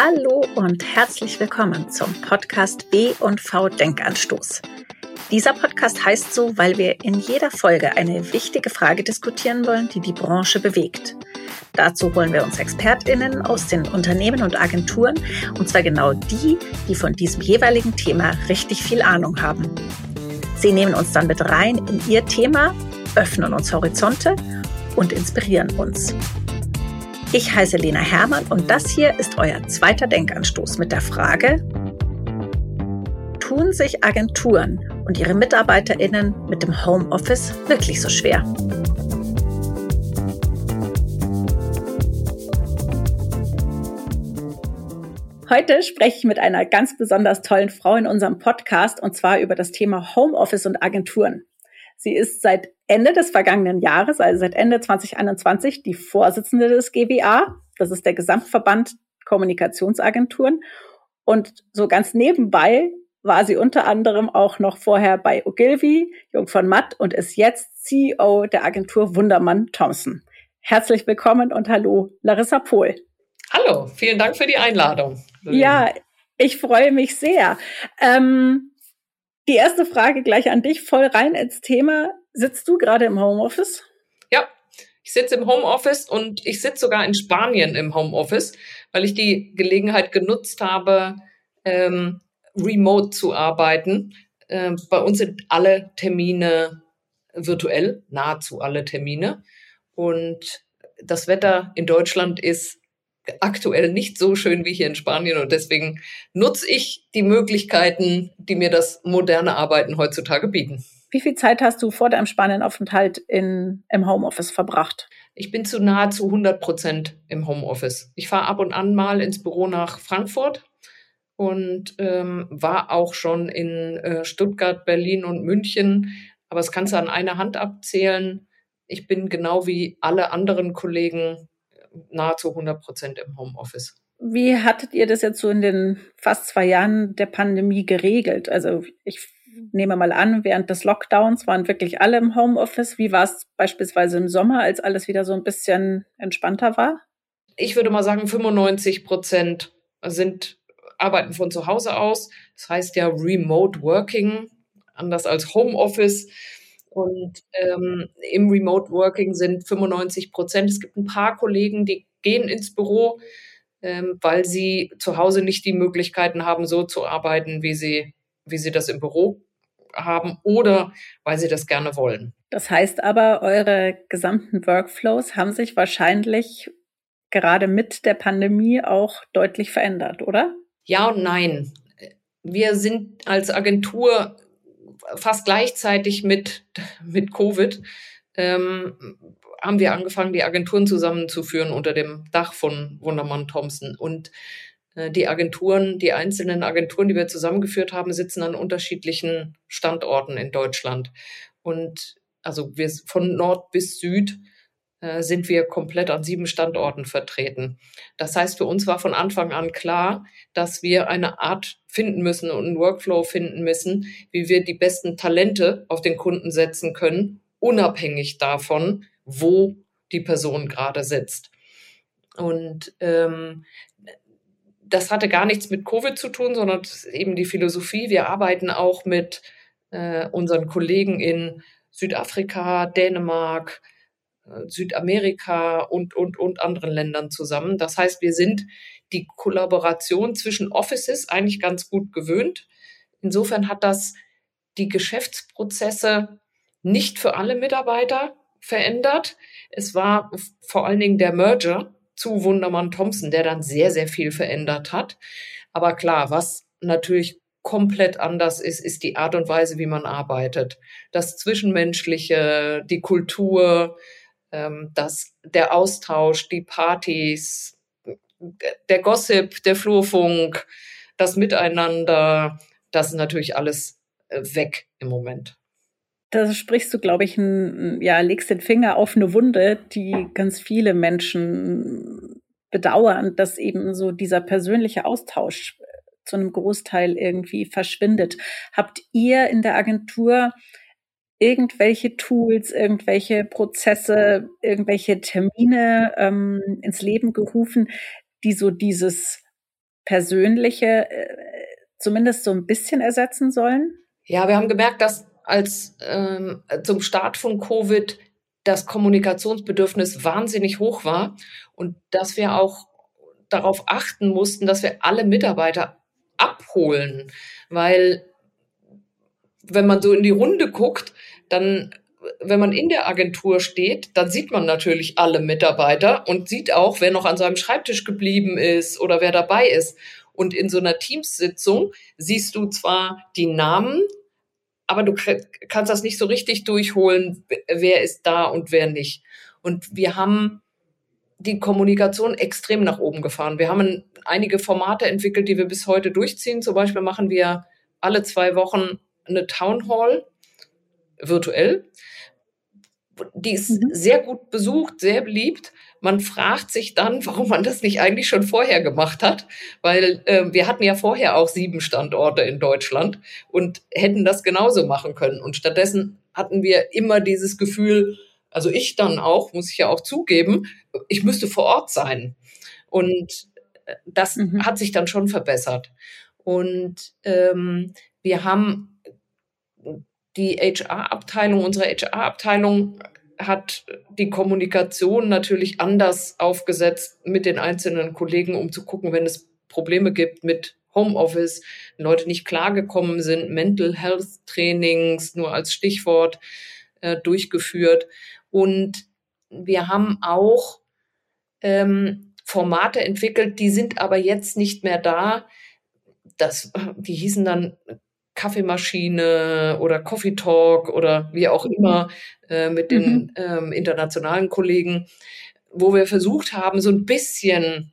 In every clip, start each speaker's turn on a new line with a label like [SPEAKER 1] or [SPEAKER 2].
[SPEAKER 1] Hallo und herzlich willkommen zum Podcast B&V Denkanstoß. Dieser Podcast heißt so, weil wir in jeder Folge eine wichtige Frage diskutieren wollen, die die Branche bewegt. Dazu holen wir uns ExpertInnen aus den Unternehmen und Agenturen, und zwar genau die, die von diesem jeweiligen Thema richtig viel Ahnung haben. Sie nehmen uns dann mit rein in ihr Thema, öffnen uns Horizonte und inspirieren uns. Ich heiße Lena Hermann und das hier ist euer zweiter Denkanstoß mit der Frage, tun sich Agenturen und ihre Mitarbeiterinnen mit dem Homeoffice wirklich so schwer? Heute spreche ich mit einer ganz besonders tollen Frau in unserem Podcast und zwar über das Thema Homeoffice und Agenturen. Sie ist seit Ende des vergangenen Jahres, also seit Ende 2021, die Vorsitzende des GWA. Das ist der Gesamtverband Kommunikationsagenturen. Und so ganz nebenbei war sie unter anderem auch noch vorher bei Ogilvy, Jung von Matt und ist jetzt CEO der Agentur Wundermann Thompson. Herzlich willkommen und hallo, Larissa Pohl.
[SPEAKER 2] Hallo, vielen Dank für die Einladung.
[SPEAKER 1] Ja, ich freue mich sehr. Ähm, die erste Frage gleich an dich, voll rein ins Thema. Sitzt du gerade im Homeoffice?
[SPEAKER 2] Ja, ich sitze im Homeoffice und ich sitze sogar in Spanien im Homeoffice, weil ich die Gelegenheit genutzt habe, ähm, remote zu arbeiten. Ähm, bei uns sind alle Termine virtuell, nahezu alle Termine. Und das Wetter in Deutschland ist aktuell nicht so schön wie hier in Spanien und deswegen nutze ich die Möglichkeiten, die mir das moderne Arbeiten heutzutage bieten.
[SPEAKER 1] Wie viel Zeit hast du vor deinem Spanienaufenthalt in, im Homeoffice verbracht?
[SPEAKER 2] Ich bin zu nahezu 100 Prozent im Homeoffice. Ich fahre ab und an mal ins Büro nach Frankfurt und ähm, war auch schon in äh, Stuttgart, Berlin und München. Aber es kannst du an einer Hand abzählen. Ich bin genau wie alle anderen Kollegen nahezu 100 Prozent im Homeoffice.
[SPEAKER 1] Wie hattet ihr das jetzt so in den fast zwei Jahren der Pandemie geregelt? Also ich nehme mal an, während des Lockdowns waren wirklich alle im Homeoffice. Wie war es beispielsweise im Sommer, als alles wieder so ein bisschen entspannter war?
[SPEAKER 2] Ich würde mal sagen, 95 Prozent sind arbeiten von zu Hause aus. Das heißt ja Remote Working, anders als Homeoffice. Und ähm, im Remote Working sind 95 Prozent. Es gibt ein paar Kollegen, die gehen ins Büro, ähm, weil sie zu Hause nicht die Möglichkeiten haben, so zu arbeiten, wie sie, wie sie das im Büro haben oder weil sie das gerne wollen.
[SPEAKER 1] Das heißt aber, eure gesamten Workflows haben sich wahrscheinlich gerade mit der Pandemie auch deutlich verändert, oder?
[SPEAKER 2] Ja und nein. Wir sind als Agentur fast gleichzeitig mit, mit Covid ähm, haben wir angefangen, die Agenturen zusammenzuführen unter dem Dach von Wundermann Thompson. Und äh, die Agenturen, die einzelnen Agenturen, die wir zusammengeführt haben, sitzen an unterschiedlichen Standorten in Deutschland. Und also wir von Nord bis Süd sind wir komplett an sieben Standorten vertreten. Das heißt, für uns war von Anfang an klar, dass wir eine Art finden müssen und einen Workflow finden müssen, wie wir die besten Talente auf den Kunden setzen können, unabhängig davon, wo die Person gerade sitzt. Und ähm, das hatte gar nichts mit Covid zu tun, sondern eben die Philosophie. Wir arbeiten auch mit äh, unseren Kollegen in Südafrika, Dänemark, Südamerika und, und, und anderen Ländern zusammen. Das heißt, wir sind die Kollaboration zwischen Offices eigentlich ganz gut gewöhnt. Insofern hat das die Geschäftsprozesse nicht für alle Mitarbeiter verändert. Es war vor allen Dingen der Merger zu Wundermann Thompson, der dann sehr, sehr viel verändert hat. Aber klar, was natürlich komplett anders ist, ist die Art und Weise, wie man arbeitet. Das Zwischenmenschliche, die Kultur, ähm, dass der Austausch, die Partys, der Gossip, der Flurfunk, das Miteinander, das ist natürlich alles äh, weg im Moment.
[SPEAKER 1] Da sprichst du, glaube ich, ein, ja, legst den Finger auf eine Wunde, die ganz viele Menschen bedauern, dass eben so dieser persönliche Austausch zu einem Großteil irgendwie verschwindet. Habt ihr in der Agentur irgendwelche Tools, irgendwelche Prozesse, irgendwelche Termine ähm, ins Leben gerufen, die so dieses Persönliche äh, zumindest so ein bisschen ersetzen sollen?
[SPEAKER 2] Ja, wir haben gemerkt, dass als ähm, zum Start von Covid das Kommunikationsbedürfnis wahnsinnig hoch war und dass wir auch darauf achten mussten, dass wir alle Mitarbeiter abholen, weil wenn man so in die Runde guckt, dann wenn man in der Agentur steht, dann sieht man natürlich alle Mitarbeiter und sieht auch, wer noch an seinem Schreibtisch geblieben ist oder wer dabei ist. Und in so einer Teamsitzung siehst du zwar die Namen, aber du kannst das nicht so richtig durchholen, wer ist da und wer nicht. Und wir haben die Kommunikation extrem nach oben gefahren. Wir haben einige Formate entwickelt, die wir bis heute durchziehen. Zum Beispiel machen wir alle zwei Wochen eine Town Hall virtuell. Die ist mhm. sehr gut besucht, sehr beliebt. Man fragt sich dann, warum man das nicht eigentlich schon vorher gemacht hat, weil äh, wir hatten ja vorher auch sieben Standorte in Deutschland und hätten das genauso machen können. Und stattdessen hatten wir immer dieses Gefühl, also ich dann auch, muss ich ja auch zugeben, ich müsste vor Ort sein. Und äh, das mhm. hat sich dann schon verbessert. Und ähm, wir haben die HR-Abteilung, unsere HR-Abteilung hat die Kommunikation natürlich anders aufgesetzt mit den einzelnen Kollegen, um zu gucken, wenn es Probleme gibt mit Homeoffice, Leute nicht klargekommen sind, Mental Health Trainings nur als Stichwort äh, durchgeführt. Und wir haben auch ähm, Formate entwickelt, die sind aber jetzt nicht mehr da. Das, die hießen dann Kaffeemaschine oder Coffee Talk oder wie auch immer äh, mit den mhm. ähm, internationalen Kollegen, wo wir versucht haben, so ein bisschen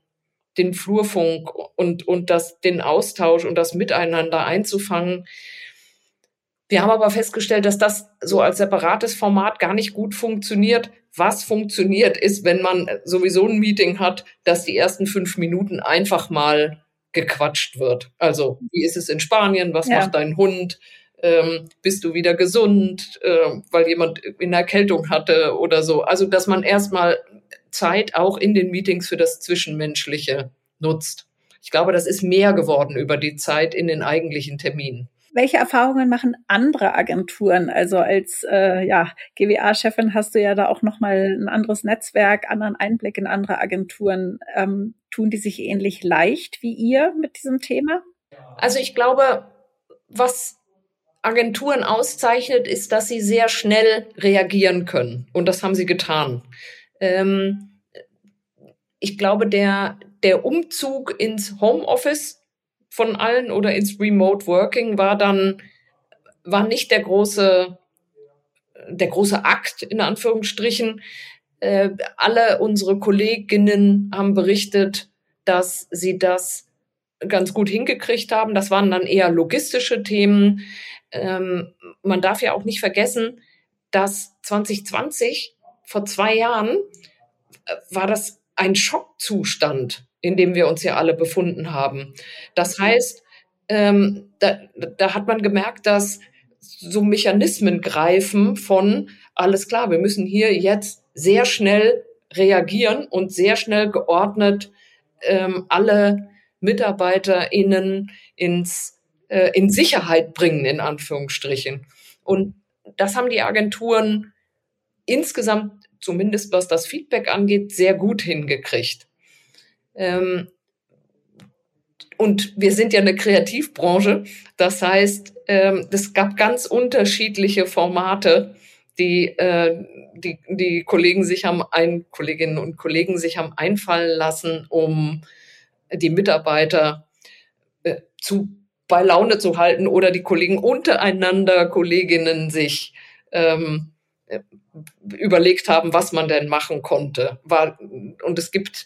[SPEAKER 2] den Flurfunk und, und das, den Austausch und das Miteinander einzufangen. Wir haben aber festgestellt, dass das so als separates Format gar nicht gut funktioniert. Was funktioniert ist, wenn man sowieso ein Meeting hat, dass die ersten fünf Minuten einfach mal gequatscht wird. Also, wie ist es in Spanien? Was ja. macht dein Hund? Ähm, bist du wieder gesund, äh, weil jemand in Erkältung hatte oder so. Also, dass man erstmal Zeit auch in den Meetings für das Zwischenmenschliche nutzt. Ich glaube, das ist mehr geworden über die Zeit in den eigentlichen Terminen.
[SPEAKER 1] Welche Erfahrungen machen andere Agenturen? Also als äh, ja, GWA-Chefin hast du ja da auch nochmal ein anderes Netzwerk, anderen Einblick in andere Agenturen. Ähm, tun die sich ähnlich leicht wie ihr mit diesem Thema?
[SPEAKER 2] Also ich glaube, was Agenturen auszeichnet, ist, dass sie sehr schnell reagieren können. Und das haben sie getan. Ähm, ich glaube, der, der Umzug ins Homeoffice von allen oder ins Remote Working war dann, war nicht der große, der große Akt in Anführungsstrichen. Äh, alle unsere Kolleginnen haben berichtet, dass sie das ganz gut hingekriegt haben. Das waren dann eher logistische Themen. Ähm, man darf ja auch nicht vergessen, dass 2020, vor zwei Jahren, äh, war das ein Schockzustand in dem wir uns ja alle befunden haben. Das heißt, ähm, da, da hat man gemerkt, dass so Mechanismen greifen von, alles klar, wir müssen hier jetzt sehr schnell reagieren und sehr schnell geordnet ähm, alle MitarbeiterInnen ins, äh, in Sicherheit bringen, in Anführungsstrichen. Und das haben die Agenturen insgesamt, zumindest was das Feedback angeht, sehr gut hingekriegt. Ähm, und wir sind ja eine Kreativbranche. Das heißt, ähm, es gab ganz unterschiedliche Formate, die, äh, die, die Kollegen sich haben, ein, Kolleginnen und Kollegen sich haben einfallen lassen, um die Mitarbeiter äh, zu, bei Laune zu halten oder die Kollegen untereinander, Kolleginnen sich ähm, äh, überlegt haben, was man denn machen konnte. War, und es gibt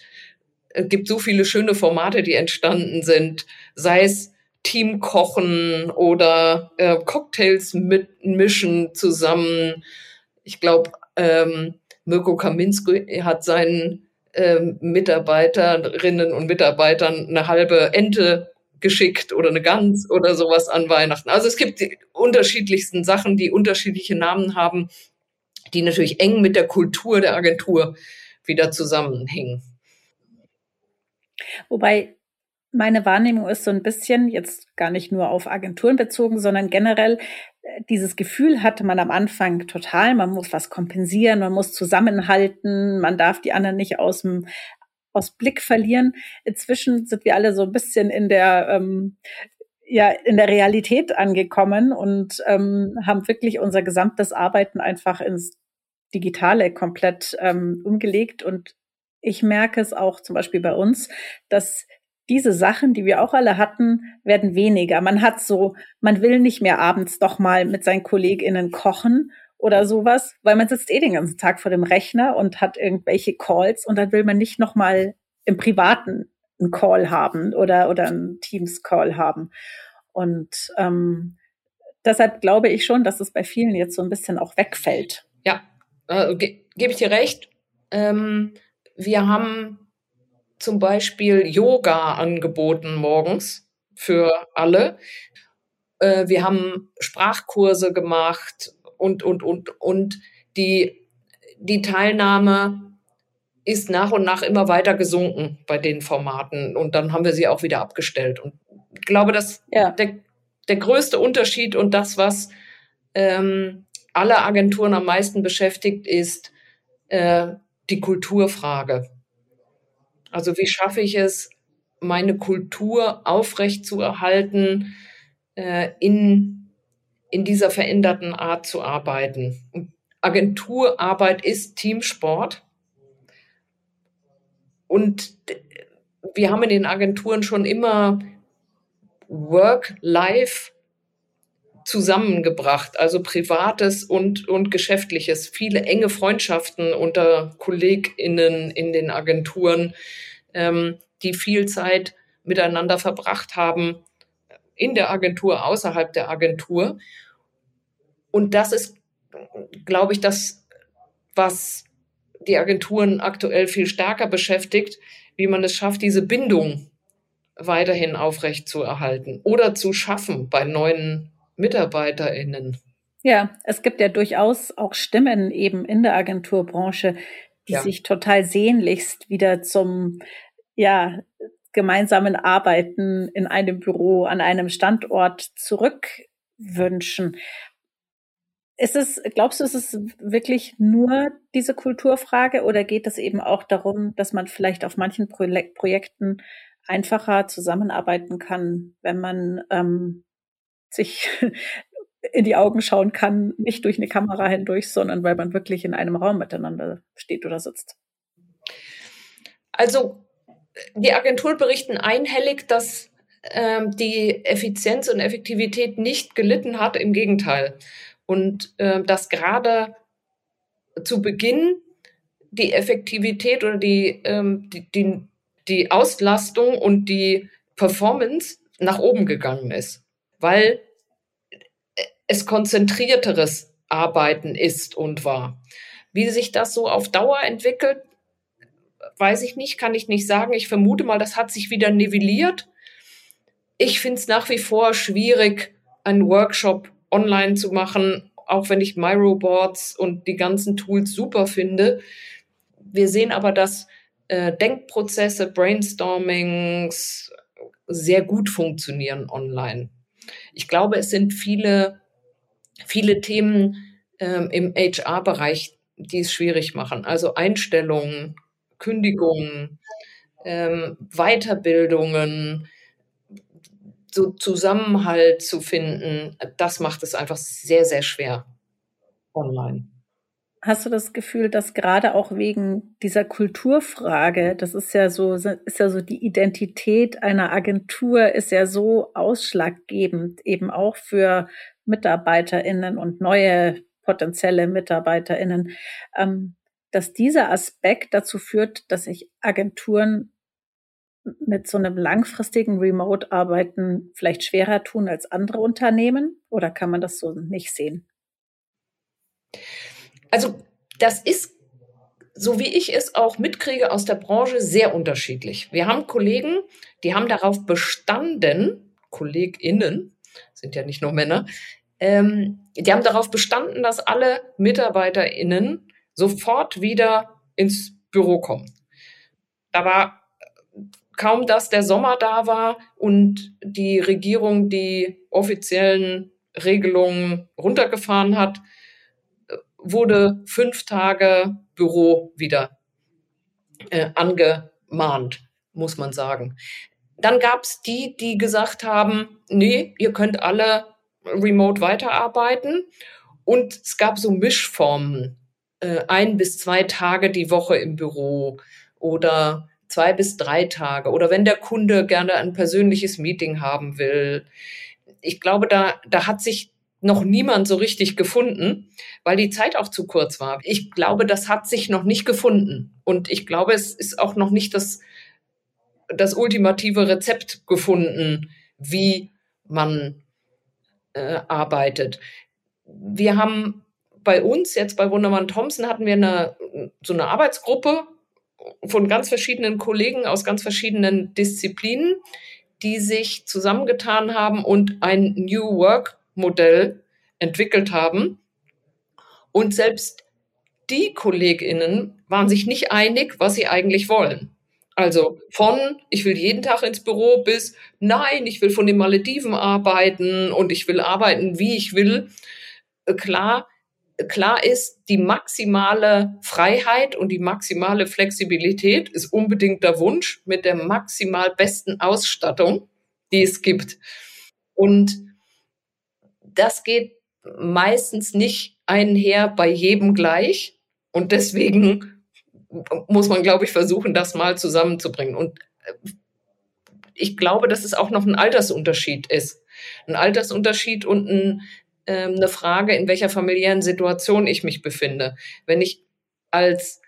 [SPEAKER 2] es gibt so viele schöne Formate, die entstanden sind, sei es Teamkochen oder äh, Cocktails mitmischen zusammen. Ich glaube, ähm, Mirko Kaminski hat seinen ähm, Mitarbeiterinnen und Mitarbeitern eine halbe Ente geschickt oder eine Gans oder sowas an Weihnachten. Also es gibt die unterschiedlichsten Sachen, die unterschiedliche Namen haben, die natürlich eng mit der Kultur der Agentur wieder zusammenhängen.
[SPEAKER 1] Wobei meine Wahrnehmung ist so ein bisschen, jetzt gar nicht nur auf Agenturen bezogen, sondern generell, äh, dieses Gefühl hatte man am Anfang total, man muss was kompensieren, man muss zusammenhalten, man darf die anderen nicht aus dem aus Blick verlieren. Inzwischen sind wir alle so ein bisschen in der ähm, ja in der Realität angekommen und ähm, haben wirklich unser gesamtes Arbeiten einfach ins Digitale komplett ähm, umgelegt und ich merke es auch zum Beispiel bei uns, dass diese Sachen, die wir auch alle hatten, werden weniger. Man hat so, man will nicht mehr abends doch mal mit seinen KollegInnen kochen oder sowas, weil man sitzt eh den ganzen Tag vor dem Rechner und hat irgendwelche Calls und dann will man nicht noch mal im Privaten einen Call haben oder, oder einen Teams-Call haben. Und ähm, deshalb glaube ich schon, dass es bei vielen jetzt so ein bisschen auch wegfällt.
[SPEAKER 2] Ja, äh, ge gebe ich dir recht. Ähm, wir haben zum Beispiel Yoga angeboten morgens für alle. Äh, wir haben Sprachkurse gemacht und, und, und, und die, die Teilnahme ist nach und nach immer weiter gesunken bei den Formaten und dann haben wir sie auch wieder abgestellt. Und ich glaube, dass ja. der, der größte Unterschied und das, was ähm, alle Agenturen am meisten beschäftigt, ist äh, die Kulturfrage. Also wie schaffe ich es, meine Kultur aufrechtzuerhalten, äh, in, in dieser veränderten Art zu arbeiten. Agenturarbeit ist Teamsport. Und wir haben in den Agenturen schon immer Work-Life zusammengebracht, also privates und, und geschäftliches, viele enge Freundschaften unter KollegInnen in den Agenturen, ähm, die viel Zeit miteinander verbracht haben, in der Agentur, außerhalb der Agentur. Und das ist, glaube ich, das, was die Agenturen aktuell viel stärker beschäftigt, wie man es schafft, diese Bindung weiterhin aufrecht zu erhalten oder zu schaffen bei neuen MitarbeiterInnen.
[SPEAKER 1] Ja, es gibt ja durchaus auch Stimmen eben in der Agenturbranche, die ja. sich total sehnlichst wieder zum, ja, gemeinsamen Arbeiten in einem Büro, an einem Standort zurückwünschen. Ist es, glaubst du, ist es wirklich nur diese Kulturfrage oder geht es eben auch darum, dass man vielleicht auf manchen Projekten einfacher zusammenarbeiten kann, wenn man ähm, sich in die Augen schauen kann, nicht durch eine Kamera hindurch, sondern weil man wirklich in einem Raum miteinander steht oder sitzt.
[SPEAKER 2] Also die Agenturen berichten einhellig, dass ähm, die Effizienz und Effektivität nicht gelitten hat, im Gegenteil. Und äh, dass gerade zu Beginn die Effektivität oder die, ähm, die, die, die Auslastung und die Performance nach oben gegangen ist weil es konzentrierteres Arbeiten ist und war. Wie sich das so auf Dauer entwickelt, weiß ich nicht, kann ich nicht sagen. Ich vermute mal, das hat sich wieder nivelliert. Ich finde es nach wie vor schwierig, einen Workshop online zu machen, auch wenn ich Myroboards und die ganzen Tools super finde. Wir sehen aber, dass äh, Denkprozesse, Brainstormings sehr gut funktionieren online. Ich glaube, es sind viele, viele Themen ähm, im HR-Bereich, die es schwierig machen. Also Einstellungen, Kündigungen, ähm, Weiterbildungen, so Zusammenhalt zu finden, das macht es einfach sehr, sehr schwer online.
[SPEAKER 1] Hast du das Gefühl, dass gerade auch wegen dieser Kulturfrage, das ist ja so, ist ja so die Identität einer Agentur ist ja so ausschlaggebend eben auch für MitarbeiterInnen und neue potenzielle MitarbeiterInnen, ähm, dass dieser Aspekt dazu führt, dass sich Agenturen mit so einem langfristigen Remote-Arbeiten vielleicht schwerer tun als andere Unternehmen? Oder kann man das so nicht sehen?
[SPEAKER 2] Also das ist, so wie ich es auch mitkriege aus der Branche, sehr unterschiedlich. Wir haben Kollegen, die haben darauf bestanden, KollegInnen, sind ja nicht nur Männer, ähm, die haben darauf bestanden, dass alle MitarbeiterInnen sofort wieder ins Büro kommen. Da war kaum dass der Sommer da war und die Regierung die offiziellen Regelungen runtergefahren hat, wurde fünf Tage Büro wieder äh, angemahnt, muss man sagen. Dann gab es die, die gesagt haben, nee, ihr könnt alle remote weiterarbeiten. Und es gab so Mischformen, äh, ein bis zwei Tage die Woche im Büro oder zwei bis drei Tage oder wenn der Kunde gerne ein persönliches Meeting haben will. Ich glaube, da, da hat sich noch niemand so richtig gefunden, weil die Zeit auch zu kurz war. Ich glaube, das hat sich noch nicht gefunden. Und ich glaube, es ist auch noch nicht das, das ultimative Rezept gefunden, wie man äh, arbeitet. Wir haben bei uns jetzt bei Wundermann Thompson hatten wir eine, so eine Arbeitsgruppe von ganz verschiedenen Kollegen aus ganz verschiedenen Disziplinen, die sich zusammengetan haben und ein New Work Modell entwickelt haben. Und selbst die KollegInnen waren sich nicht einig, was sie eigentlich wollen. Also von, ich will jeden Tag ins Büro bis, nein, ich will von den Malediven arbeiten und ich will arbeiten, wie ich will. Klar, klar ist, die maximale Freiheit und die maximale Flexibilität ist unbedingt der Wunsch mit der maximal besten Ausstattung, die es gibt. Und das geht meistens nicht einher bei jedem gleich. Und deswegen muss man, glaube ich, versuchen, das mal zusammenzubringen. Und äh, ich glaube, dass es auch noch ein Altersunterschied ist. Ein Altersunterschied und ein, äh, eine Frage, in welcher familiären Situation ich mich befinde. Wenn ich als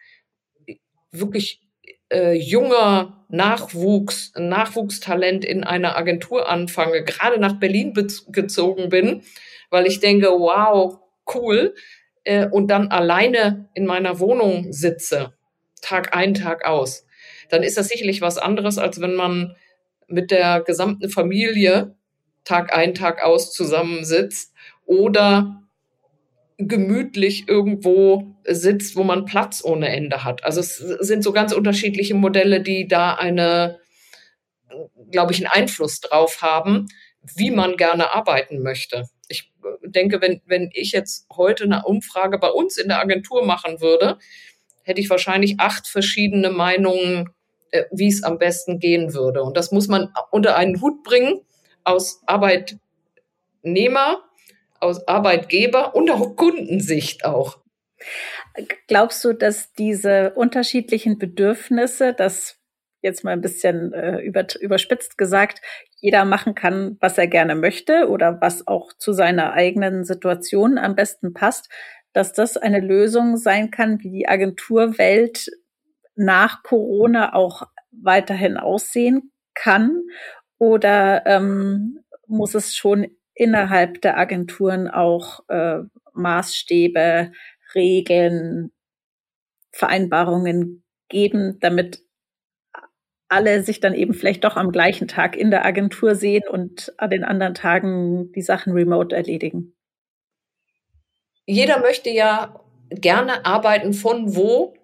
[SPEAKER 2] wirklich äh, junger Nachwuchs, Nachwuchstalent in einer Agentur anfange, gerade nach Berlin gezogen bin, weil ich denke, wow, cool, äh, und dann alleine in meiner Wohnung sitze, Tag ein, Tag aus, dann ist das sicherlich was anderes, als wenn man mit der gesamten Familie Tag ein, Tag aus zusammensitzt oder gemütlich irgendwo sitzt, wo man Platz ohne Ende hat. Also es sind so ganz unterschiedliche Modelle, die da eine, glaube ich, einen Einfluss drauf haben, wie man gerne arbeiten möchte. Ich denke, wenn, wenn ich jetzt heute eine Umfrage bei uns in der Agentur machen würde, hätte ich wahrscheinlich acht verschiedene Meinungen, äh, wie es am besten gehen würde. Und das muss man unter einen Hut bringen aus Arbeitnehmer, aus Arbeitgeber und auch Kundensicht auch.
[SPEAKER 1] Glaubst du, dass diese unterschiedlichen Bedürfnisse, das jetzt mal ein bisschen äh, über, überspitzt gesagt, jeder machen kann, was er gerne möchte oder was auch zu seiner eigenen Situation am besten passt, dass das eine Lösung sein kann, wie die Agenturwelt nach Corona auch weiterhin aussehen kann? Oder ähm, muss es schon innerhalb der Agenturen auch äh, Maßstäbe, Regeln, Vereinbarungen geben, damit alle sich dann eben vielleicht doch am gleichen Tag in der Agentur sehen und an den anderen Tagen die Sachen remote erledigen.
[SPEAKER 2] Jeder möchte ja gerne arbeiten von wo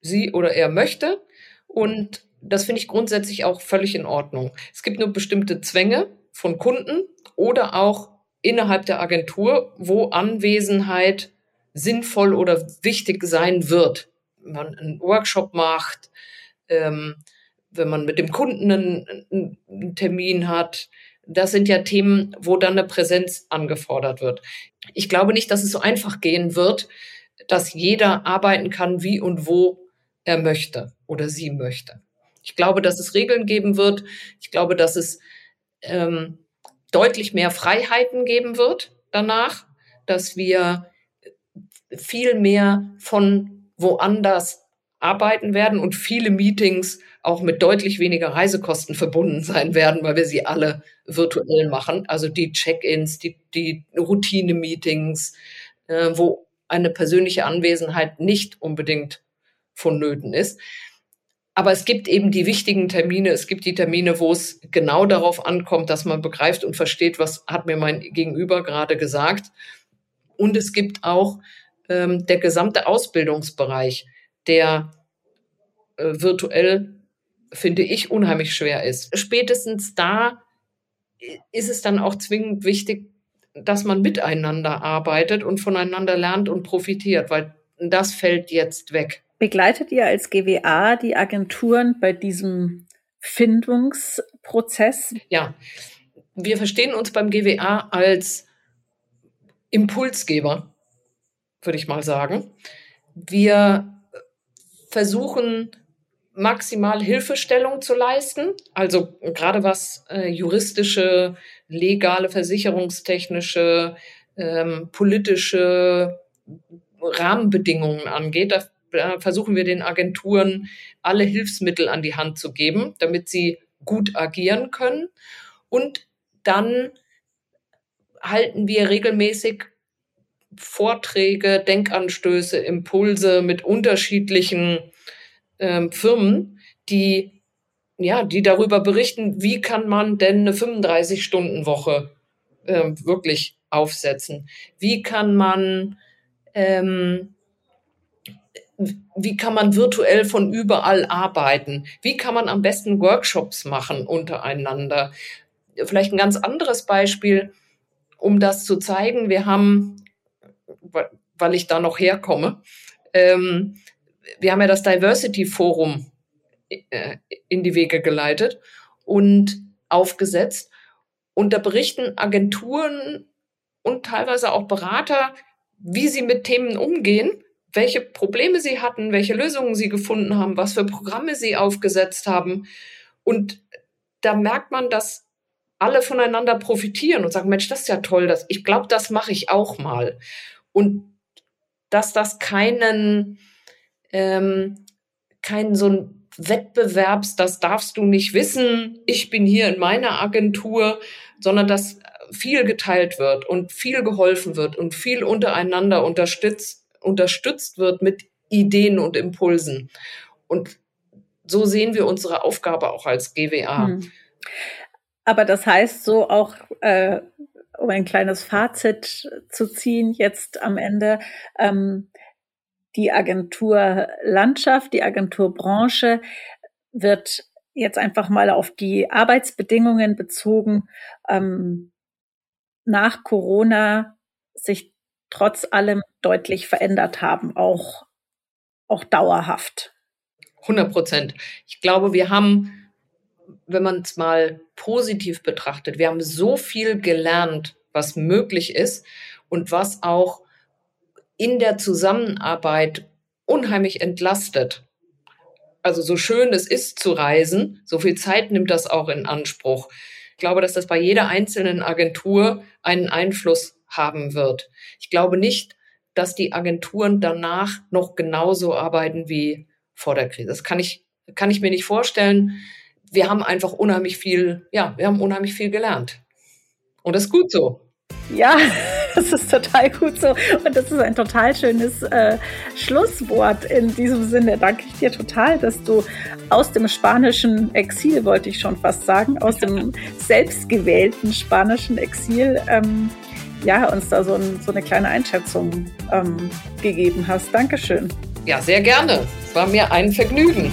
[SPEAKER 2] sie oder er möchte. Und das finde ich grundsätzlich auch völlig in Ordnung. Es gibt nur bestimmte Zwänge von Kunden oder auch innerhalb der Agentur, wo Anwesenheit sinnvoll oder wichtig sein wird. Wenn man einen Workshop macht, ähm, wenn man mit dem Kunden einen, einen Termin hat. Das sind ja Themen, wo dann eine Präsenz angefordert wird. Ich glaube nicht, dass es so einfach gehen wird, dass jeder arbeiten kann, wie und wo er möchte oder sie möchte. Ich glaube, dass es Regeln geben wird. Ich glaube, dass es ähm, deutlich mehr Freiheiten geben wird danach, dass wir viel mehr von woanders arbeiten werden und viele Meetings auch mit deutlich weniger Reisekosten verbunden sein werden, weil wir sie alle virtuell machen. Also die Check-ins, die, die Routine-Meetings, äh, wo eine persönliche Anwesenheit nicht unbedingt vonnöten ist. Aber es gibt eben die wichtigen Termine. Es gibt die Termine, wo es genau darauf ankommt, dass man begreift und versteht, was hat mir mein Gegenüber gerade gesagt. Und es gibt auch ähm, der gesamte Ausbildungsbereich, der äh, virtuell finde ich, unheimlich schwer ist. Spätestens da ist es dann auch zwingend wichtig, dass man miteinander arbeitet und voneinander lernt und profitiert, weil das fällt jetzt weg.
[SPEAKER 1] Begleitet ihr als GWA die Agenturen bei diesem Findungsprozess?
[SPEAKER 2] Ja, wir verstehen uns beim GWA als Impulsgeber, würde ich mal sagen. Wir versuchen maximal Hilfestellung zu leisten, also gerade was äh, juristische, legale, versicherungstechnische, ähm, politische Rahmenbedingungen angeht. Da, da versuchen wir den Agenturen alle Hilfsmittel an die Hand zu geben, damit sie gut agieren können. Und dann halten wir regelmäßig Vorträge, Denkanstöße, Impulse mit unterschiedlichen ähm, Firmen, die ja, die darüber berichten, wie kann man denn eine 35-Stunden-Woche äh, wirklich aufsetzen? Wie kann man ähm, wie kann man virtuell von überall arbeiten? Wie kann man am besten Workshops machen untereinander? Vielleicht ein ganz anderes Beispiel, um das zu zeigen. Wir haben, weil ich da noch herkomme, ähm, wir haben ja das Diversity Forum äh, in die Wege geleitet und aufgesetzt. Und da berichten Agenturen und teilweise auch Berater, wie sie mit Themen umgehen, welche Probleme sie hatten, welche Lösungen sie gefunden haben, was für Programme sie aufgesetzt haben. Und da merkt man, dass alle voneinander profitieren und sagen, Mensch, das ist ja toll, das, ich glaube, das mache ich auch mal. Und dass das keinen, ähm, keinen so ein Wettbewerbs, das darfst du nicht wissen, ich bin hier in meiner Agentur, sondern dass viel geteilt wird und viel geholfen wird und viel untereinander unterstützt, unterstützt wird mit Ideen und Impulsen. Und so sehen wir unsere Aufgabe auch als GWA. Hm.
[SPEAKER 1] Aber das heißt so auch, äh, um ein kleines Fazit zu ziehen, jetzt am Ende, ähm, die Agenturlandschaft, die Agenturbranche wird jetzt einfach mal auf die Arbeitsbedingungen bezogen, ähm, nach Corona sich trotz allem deutlich verändert haben, auch, auch dauerhaft.
[SPEAKER 2] 100 Prozent. Ich glaube, wir haben, wenn man es mal positiv betrachtet, wir haben so viel gelernt, was möglich ist und was auch in der Zusammenarbeit unheimlich entlastet. Also so schön es ist zu reisen, so viel Zeit nimmt das auch in Anspruch. Ich glaube, dass das bei jeder einzelnen Agentur einen Einfluss haben wird. Ich glaube nicht, dass die Agenturen danach noch genauso arbeiten wie vor der Krise. Das kann ich, kann ich mir nicht vorstellen. Wir haben einfach unheimlich viel, ja, wir haben unheimlich viel gelernt. Und das ist gut so.
[SPEAKER 1] Ja, das ist total gut so. Und das ist ein total schönes äh, Schlusswort in diesem Sinne. Danke ich dir total, dass du aus dem spanischen Exil, wollte ich schon fast sagen, aus dem selbstgewählten spanischen Exil, ähm, ja, uns da so, ein, so, eine kleine Einschätzung ähm, gegeben hast. Dankeschön.
[SPEAKER 2] Ja, sehr gerne. Es war mir ein Vergnügen.